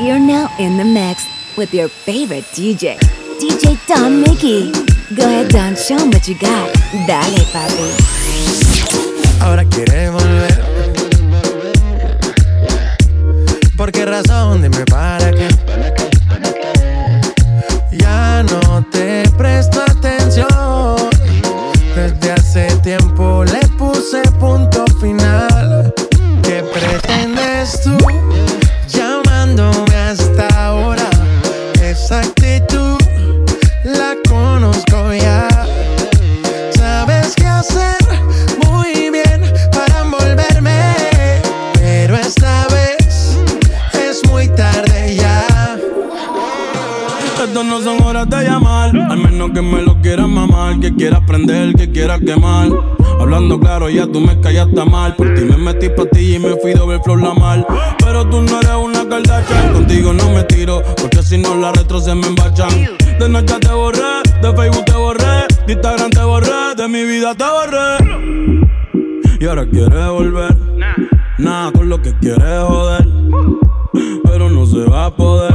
You're now in the mix with your favorite DJ, DJ Don Mickey. Go ahead, Don, show them what you got. Dale, papi. Ahora quiere volver. ¿Por qué razón? Dime para qué. No son horas de llamar. Al menos que me lo quieras mamar, que quieras prender, que quieras quemar. Hablando claro, ya tú me callaste mal. Por ti me metí pa' ti y me fui doble flor la mal. Pero tú no eres una Kardashian. Contigo no me tiro, porque si no la retro se me embachan. De noche te borré, de Facebook te borré, de Instagram te borré, de mi vida te borré. Y ahora quieres volver. Nada con lo que quieres joder pero no se va a poder.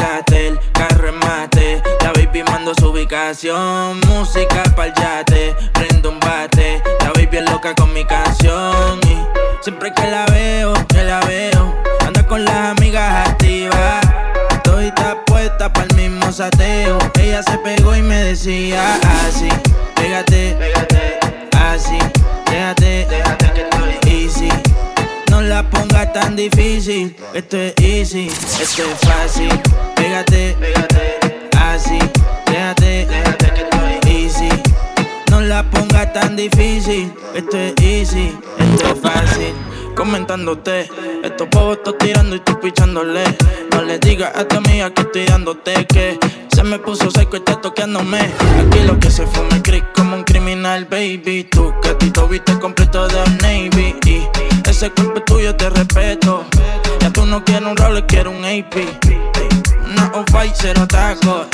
Su ubicación. Música pa'l yate. Prendo un bate. La baby es loca con mi canción. Y siempre que la veo, que la veo. Anda con las amigas activas. Estoy puesta para el mismo sateo. Ella se pegó y me decía así: Pégate, pégate, así Déjate, déjate que estoy easy. No la pongas tan difícil. Esto es easy, esto es fácil. Pégate, pégate, tan difícil. Esto es easy, esto es fácil. Comentándote, estos pavos estoy tirando y estoy pichándole. No le digas a tu amiga que estoy dándote que se me puso seco y está toqueándome. Aquí lo que se fue me creí como un criminal, baby. Tú que ti viste completo de Navy. Y ese cuerpo tuyo te respeto. Ya tú no quieres un rol, quieres un AP. Una off-white, cero taco.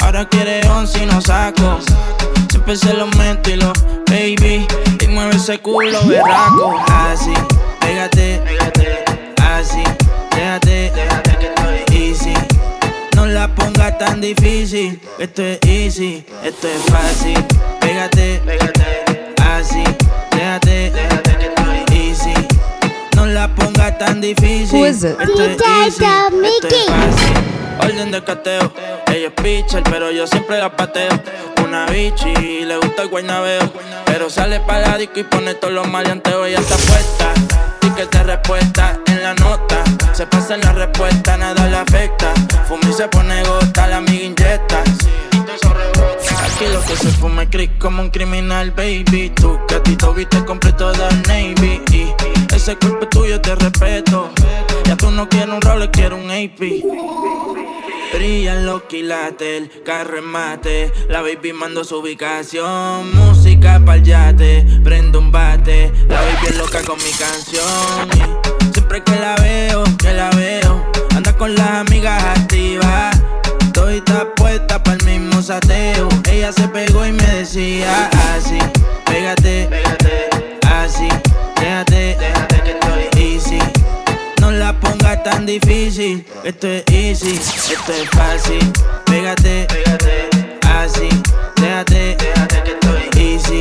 Ahora quieres once y no saco. Se lo meto y lo, baby. Y mueve ese culo berraco. Así, pégate, pégate. Así, déjate, déjate que estoy easy la ponga tan difícil. Esto es easy, esto es fácil. Pégate, pégate, así. Déjate, déjate que estoy easy. No la ponga tan difícil. Esto es easy, esto es fácil. Orden de cateo. Ella es pitcher, pero yo siempre la pateo. Una bichi, le gusta el guaynabeo. Pero sale para la disco y pone todos los maleanteos. Ella está puesta que te respuesta en la nota. Se pasa en la respuesta, nada le afecta. Fumi se pone gota, la amiga. Aquí lo que se fuma es como un criminal, baby. Ti te viste completo de Navy. Y ese cuerpo tuyo te respeto. Ya tú no quieres un rol, quieres un AP. Brillan los quilates, el carro mate. La baby mando su ubicación. Música pa'l yate, prendo un bate. La baby es loca con mi canción. Y siempre que la veo, que la veo, anda con las amigas activas. Estoy puesta para el mismo sateo. Ella se pegó y me decía así: Pégate, tan difícil. Esto es easy, esto es fácil. Pégate, pégate, así. Déjate, déjate que estoy easy.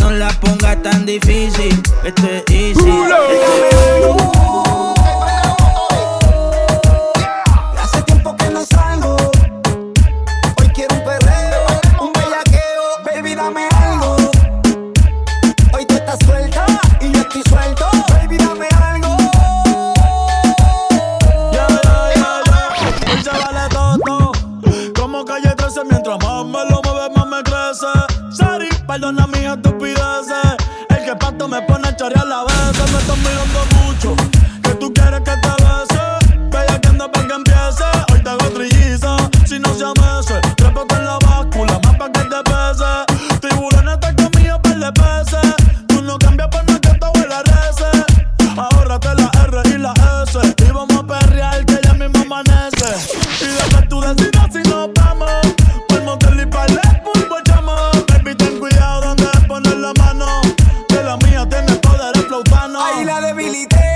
No la pongas tan difícil. Esto es easy. y la debilité.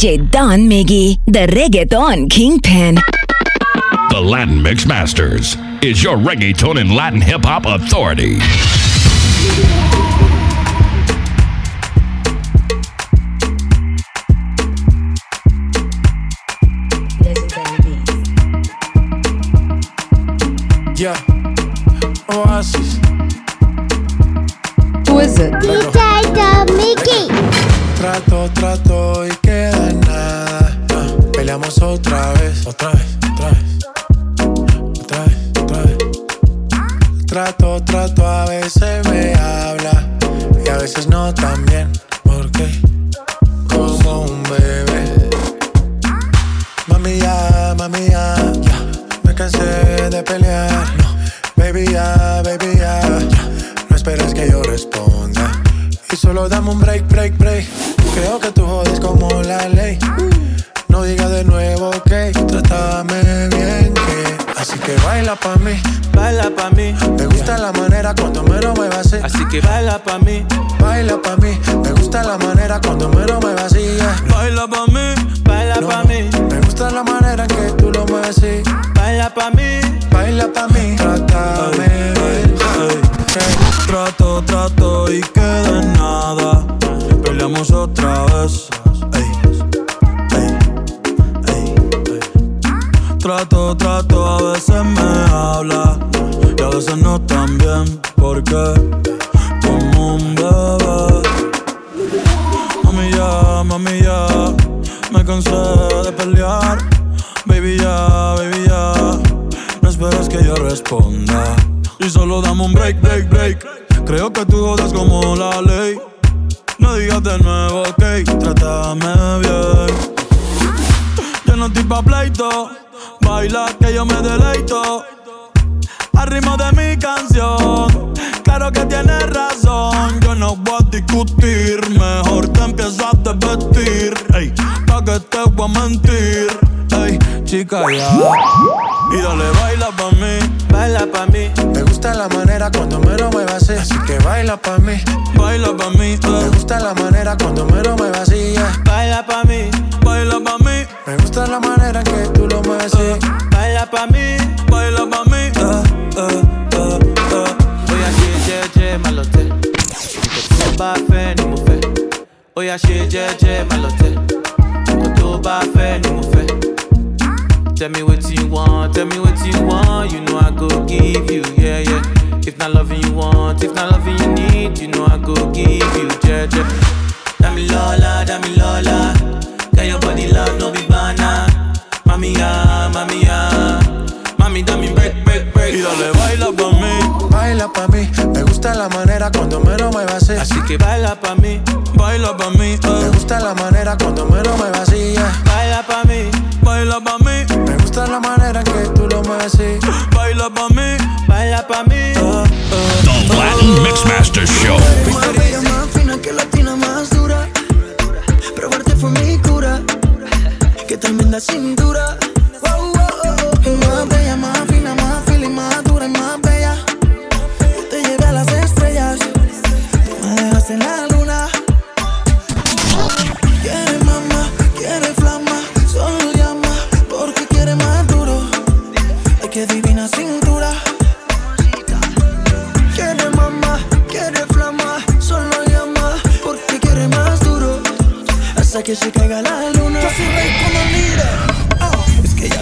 Don Miggy, the reggaeton kingpin. The Latin Mix Masters is your reggaeton and Latin hip hop authority. Yeah, Oasis. Who is it? Solo dame un break, break, break. Creo que tú jodes como la ley. No diga de nuevo que trátame bien, que así que baila pa' mí, Baila pa' mí, me gusta la manera cuando me lo muevas así. así que baila pa' mí, Baila pa' mí, me gusta la manera cuando me lo muevas así. Baila pa' mí, baila No, pa' mí, Me gusta la manera que tú lo mueves así. baila pa' mí. Baila pa' mí, trátame bien. Trato, trato y queda en nada. Peleamos otra vez. Trato, trato, a veces me habla y a veces no tan bien. Porque como un bebé. Mami ya, mami ya, me cansé de pelear. Baby ya, baby ya, no esperes que yo responda. Y solo dame un break, break, break. Creo que tú jodas como la ley. No digas de nuevo, ok, trátame bien. Yo no estoy pa' pleito, baila que yo me deleito. Al ritmo de mi canción, claro que tienes razón. Yo no voy a discutir, mejor te empiezo a desvestir. Ey, pa' que te voy a mentir. Ey, chica, ya. Y dale, baila pa' mí. Baila pa' mí, me gusta la manera cuando me lo muevas así. Así que baila pa' mí, Baila pa' mí, me eh. gusta la manera cuando me lo muevas así. yeah. baila pa' mí, give you, yeah, yeah. If not loving you want, if not loving you need, you know I go give you, jẹ́jẹ́. Dami Lola, Dami Lola. Get your body love, no be banana. Mami ya, mami ya. Mami, dame break, break, break. Y dale, baila pa' mí, Baila pa' mí, me gusta la manera cuando me lo muevas así. Así que baila pa' mí, baila pa' mí, Me eh. gusta la manera cuando Mixmaster Show.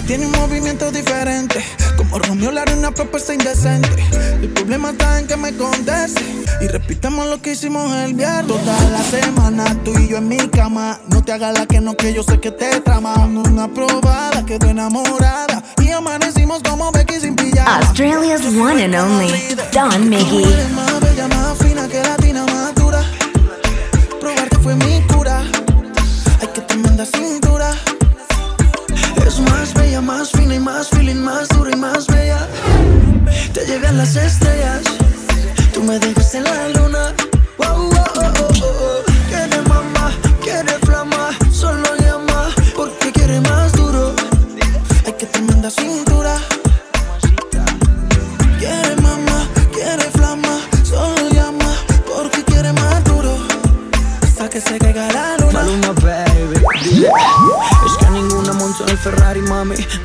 Tiene un movimiento diferente. Como Romeo la arena propuesta indecente. El problema está en que me conteste. Y repitamos lo que hicimos el viernes. Toda la semana, tú y yo en mi cama. No te hagas la que no, que yo sé que te trama. Una probada, quedó enamorada. Y amanecimos como Becky sin pijama. Australia's one and only Don Miggy. Tú eres más bella, más fina que latina, más dura. Probarte fue mi cura. Ay, qué tremenda cintura. Más bella, más fina y más feeling, más dura y más bella. Te llevé a las estrellas. Tú me dejas en la luna. Wow, wow, oh,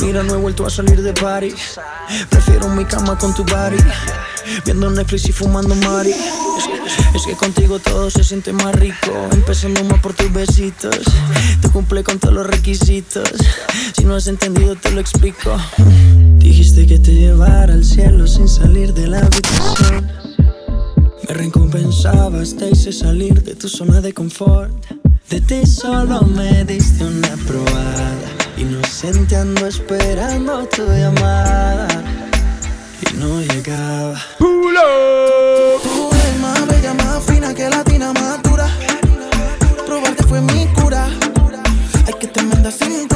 Mira, no he vuelto a salir de party. Prefiero mi cama con tu body. Viendo Netflix y fumando Mari. Es que, contigo todo se siente más rico. Empezando más por tus besitos. Te cumple con todos los requisitos. Si no has entendido, te lo explico. Dijiste que te llevara al cielo sin salir de la habitación. Me recompensabas, te hice salir de tu zona de confort. De ti solo me diste una probada. Inocente ando esperando tu llamada. Y no llegaba. Tú eres más bella, más fina que latina, más dura. Probarte fue mi cura. Ay, qué tremenda cintura. Es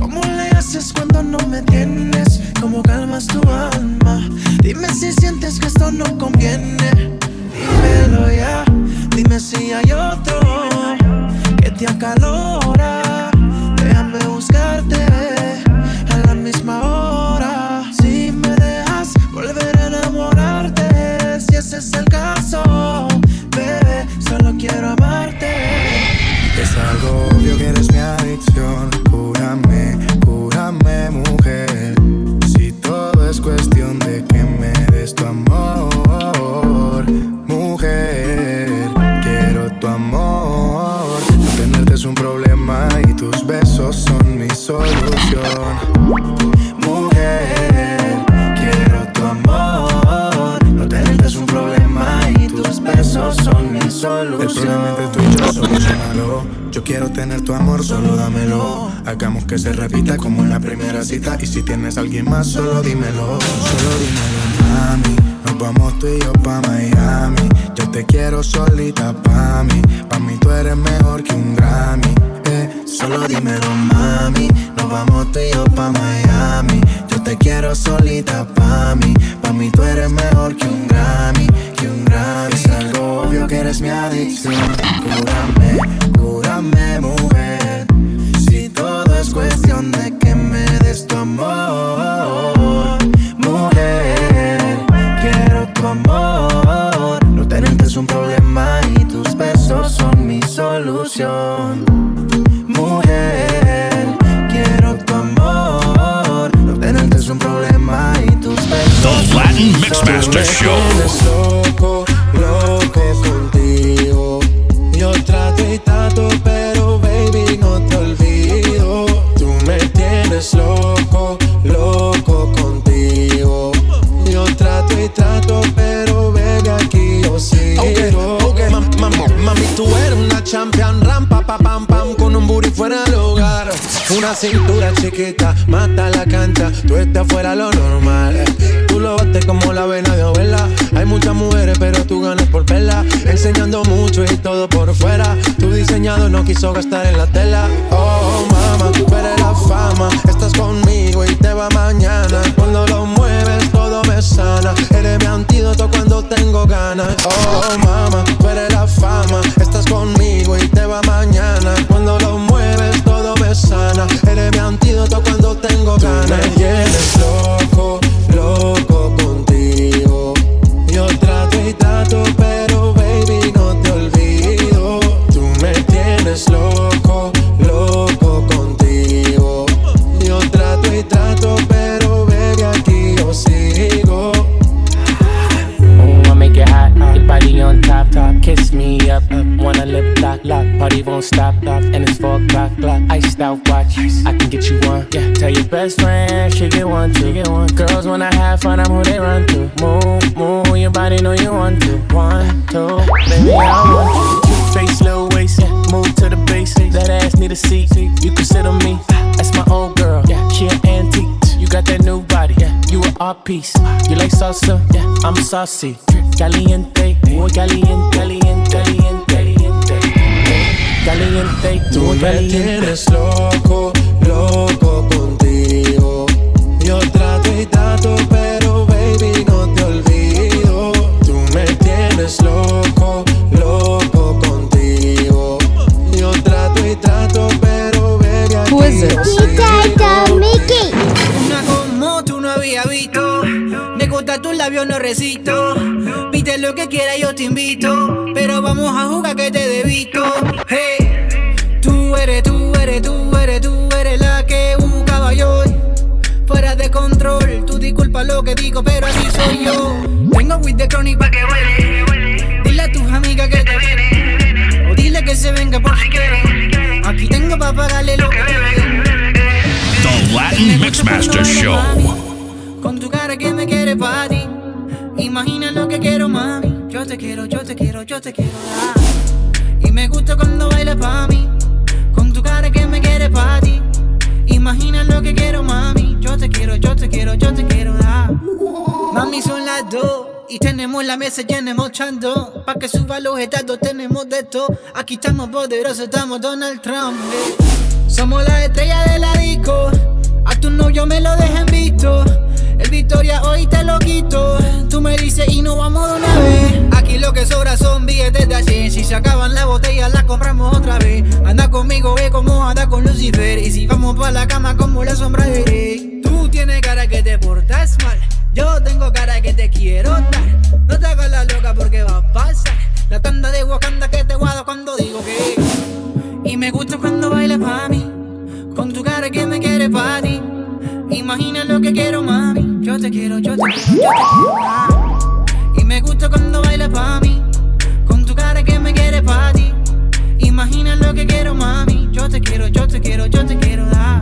¿Cómo le haces cuando no me tienes? ¿Cómo calmas tu alma? Dime si sientes que esto no conviene. Un problema y tus besos son mi solución. Mujer, quiero tu amor. No tenerte es un problema y tus besos son mi solución. El problema entre tú y yo, solucionalo. Yo quiero tener tu amor, solo dámelo. Hagamos que se repita como en la primera cita. Y si tienes alguien más, solo dímelo. Solo dímelo, mami. Nos vamos tú y yo pa' Miami. Yo te quiero solita pa' mí. Pa' mí tú eres mejor que un Grammy. Eh, solo dímelo, mami. Nos vamos tú y yo pa' Miami. Yo te quiero solita pa' mí. Pa' mí tú eres mejor que un Grammy. Que un Grammy. Es algo obvio que eres mi adicción. Cúrame, cúrame, mujer. Mata la cancha, tú estás fuera lo normal. Tú lo bates como la vena de abuela. Hay muchas mujeres, pero tú ganas por verla. Enseñando mucho y todo por fuera. Tu diseñado no quiso gastar en la tela. Oh, mama, tú eres la fama. Estás conmigo y te va mañana. Cuando lo mueves, todo me sana. Eres mi antídoto cuando tengo ganas. Oh, mama, tú eres la fama. Estás conmigo y te va mañana. Cuando lo mueves, sana. Eres mi antídoto cuando tengo ganas. Tú me tienes loco, loco contigo. Yo trato y trato, pero baby, no te olvido. Tú me tienes loco, loco contigo. Yo trato y trato, pero baby, aquí yo sigo. Ooh, I make it hot. Your body on top, top. Kiss me up, up. Wanna lip lock, lock. Party won't stop, stop. And it's four o'clock, clock. Iced out watch. I can get you one. Yeah. Tell your best friend she get one, two. Get one. Girls wanna have fun, I'm who they run to. Move, move. Your body know you want to. One, two. Baby, I want you. Cute face, little waist. Yeah. Move to the base. That ass need a seat. You can sit on me. Ah. That's my old girl. Yeah. She an antique. You got that new body. Yeah. You an art piece. You like salsa? Yeah. I'm saucy. Caliente. Muy caliente. Caliente. Caliente. Caliente. Caliente. Tú muy me caliente. tienes loco, loco contigo. Yo trato y trato, pero baby, no te olvido. Tú me tienes loco, loco contigo. Yo trato y trato, pero baby, yo DJ Don sigo. Mickey. Una como tú no había visto. Me gusta tus labios, no recito. Pide lo que quieras, yo te invito. Pero vamos a jugar digo, pero así soy yo. Vengo with the chronic pa' que huele. Dile a tus amigas que te viene. O dile que se venga por si quiere. Aquí tengo pa' pagarle lo que bebe. The Latin Mixmaster Show. Con tu cara que me quiere para ti. Imagina lo que quiero, mami. Yo te quiero, yo te quiero, yo te quiero. Y me gusta cuando bailas para mí. Imagina lo que quiero, mami. Yo te quiero, yo te quiero, yo te quiero. Mami, son las dos. Y tenemos la mesa llena mochando. Pa' que suba los estados, tenemos de todo. Aquí estamos poderosos, estamos Donald Trump. eh. Somos las estrellas de la disco. A tu novio me lo dejen visto. El Victoria hoy te lo quito. Tú me dices y nos vamos de una vez. Aquí lo que sobra son billetes de a 100. Si se acaban las botellas, las compramos otra vez. Anda conmigo, ve como anda con Lucifer. Y si vamos pa' la cama, como la sombra Grey. Tú tienes cara que te portas mal. Yo tengo cara que te quiero dar. No te hagas la loca porque va a pasar. La tanda de Wakanda que te guardo cuando digo que. Y me gusta cuando bailas pa' mí. Con tu cara que me quiere pa' ti. Imagina lo que quiero, mami. Yo te quiero, yo te quiero, yo te quiero. Gusta cuando bailas pa' mí. Con tu cara que me quiere pa' ti. Imagina lo que quiero, mami. Yo te quiero, yo te quiero, yo te quiero dar.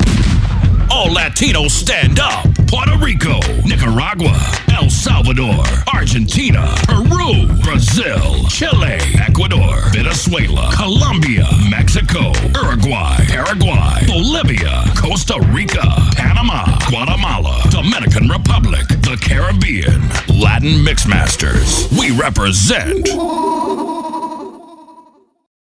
All Latinos stand up. Puerto Rico, Nicaragua, El Salvador, Argentina, Peru, Brazil, Chile, Ecuador, Venezuela, Colombia, Mexico, Uruguay, Paraguay, Bolivia, Costa Rica, Panama, Guatemala, Dominican Republic, the Caribbean, Latin Mixmasters. We represent